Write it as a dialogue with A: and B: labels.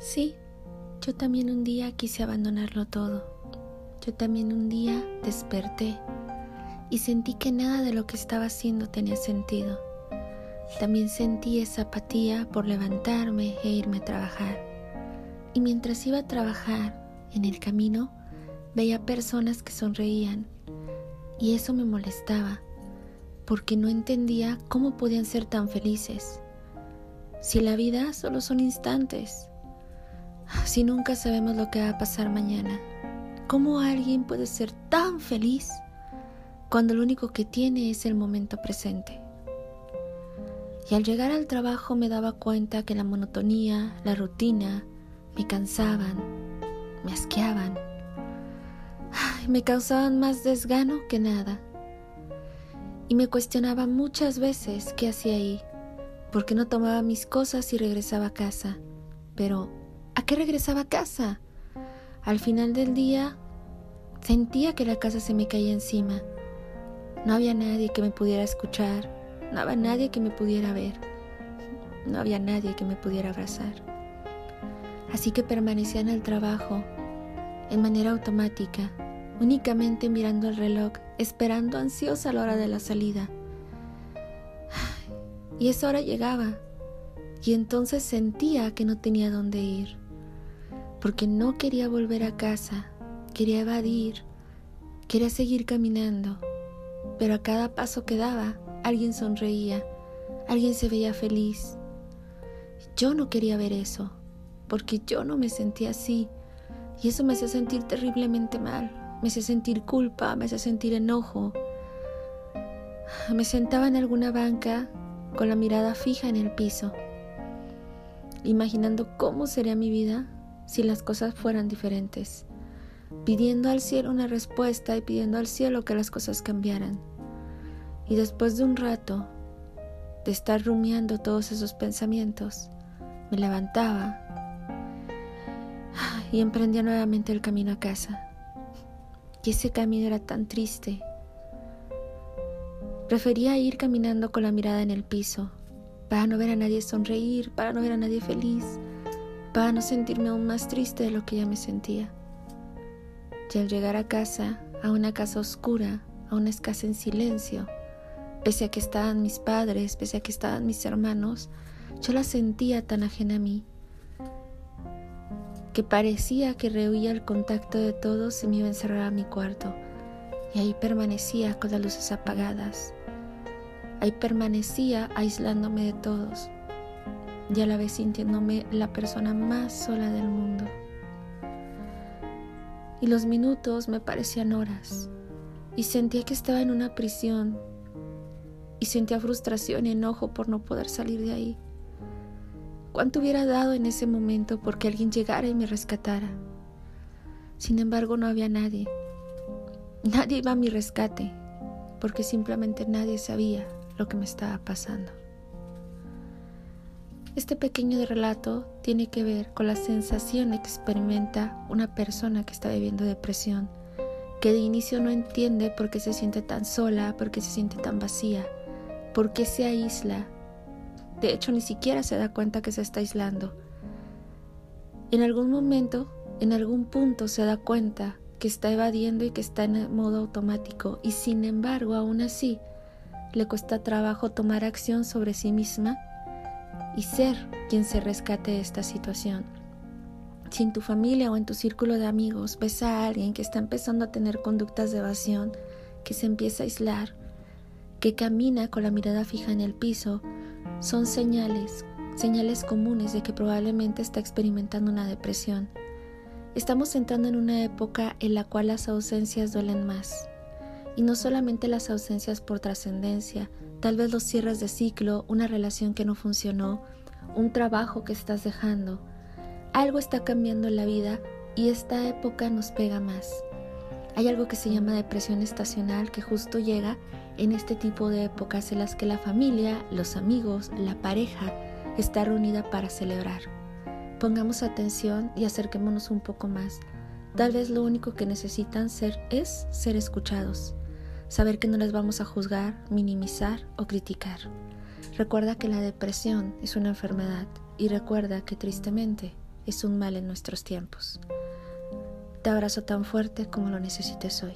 A: Sí, yo también un día quise abandonarlo todo. Yo también un día desperté y sentí que nada de lo que estaba haciendo tenía sentido. También sentí esa apatía por levantarme e irme a trabajar. Y mientras iba a trabajar, en el camino, veía personas que sonreían y eso me molestaba porque no entendía cómo podían ser tan felices. Si la vida solo son instantes si nunca sabemos lo que va a pasar mañana? ¿Cómo alguien puede ser tan feliz cuando lo único que tiene es el momento presente? Y al llegar al trabajo me daba cuenta que la monotonía, la rutina, me cansaban, me asqueaban, me causaban más desgano que nada. Y me cuestionaba muchas veces qué hacía ahí, porque no tomaba mis cosas y regresaba a casa. Pero ¿A regresaba a casa? Al final del día sentía que la casa se me caía encima. No había nadie que me pudiera escuchar, no había nadie que me pudiera ver, no había nadie que me pudiera abrazar. Así que permanecía en el trabajo, en manera automática, únicamente mirando el reloj, esperando ansiosa la hora de la salida. Y esa hora llegaba, y entonces sentía que no tenía dónde ir porque no quería volver a casa, quería evadir, quería seguir caminando, pero a cada paso que daba alguien sonreía, alguien se veía feliz. Yo no quería ver eso, porque yo no me sentía así, y eso me hacía sentir terriblemente mal, me hacía sentir culpa, me hacía sentir enojo. Me sentaba en alguna banca con la mirada fija en el piso, imaginando cómo sería mi vida si las cosas fueran diferentes, pidiendo al cielo una respuesta y pidiendo al cielo que las cosas cambiaran. Y después de un rato de estar rumiando todos esos pensamientos, me levantaba y emprendía nuevamente el camino a casa. Y ese camino era tan triste. Prefería ir caminando con la mirada en el piso, para no ver a nadie sonreír, para no ver a nadie feliz, para no sentirme aún más triste de lo que ya me sentía. Y al llegar a casa, a una casa oscura, a una casa en silencio, pese a que estaban mis padres, pese a que estaban mis hermanos, yo la sentía tan ajena a mí, que parecía que rehuía el contacto de todos y me iba a encerrar a mi cuarto, y ahí permanecía con las luces apagadas, ahí permanecía aislándome de todos, y a la vez sintiéndome la persona más sola del mundo. Y los minutos me parecían horas y sentía que estaba en una prisión y sentía frustración y enojo por no poder salir de ahí. ¿Cuánto hubiera dado en ese momento porque alguien llegara y me rescatara? Sin embargo, no había nadie. Nadie iba a mi rescate porque simplemente nadie sabía lo que me estaba pasando. Este pequeño relato tiene que ver con la sensación que experimenta una persona que está viviendo depresión, que de inicio no entiende por qué se siente tan sola, por qué se siente tan vacía, por qué se aísla. De hecho, ni siquiera se da cuenta que se está aislando. En algún momento, en algún punto se da cuenta que está evadiendo y que está en modo automático y sin embargo, aún así, le cuesta trabajo tomar acción sobre sí misma y ser quien se rescate de esta situación. Si en tu familia o en tu círculo de amigos ves a alguien que está empezando a tener conductas de evasión, que se empieza a aislar, que camina con la mirada fija en el piso, son señales, señales comunes de que probablemente está experimentando una depresión. Estamos entrando en una época en la cual las ausencias duelen más. Y no solamente las ausencias por trascendencia, tal vez los cierres de ciclo, una relación que no funcionó, un trabajo que estás dejando. Algo está cambiando en la vida y esta época nos pega más. Hay algo que se llama depresión estacional que justo llega en este tipo de épocas en las que la familia, los amigos, la pareja está reunida para celebrar. Pongamos atención y acerquémonos un poco más. Tal vez lo único que necesitan ser es ser escuchados saber que no les vamos a juzgar, minimizar o criticar. Recuerda que la depresión es una enfermedad y recuerda que tristemente es un mal en nuestros tiempos. Te abrazo tan fuerte como lo necesites hoy.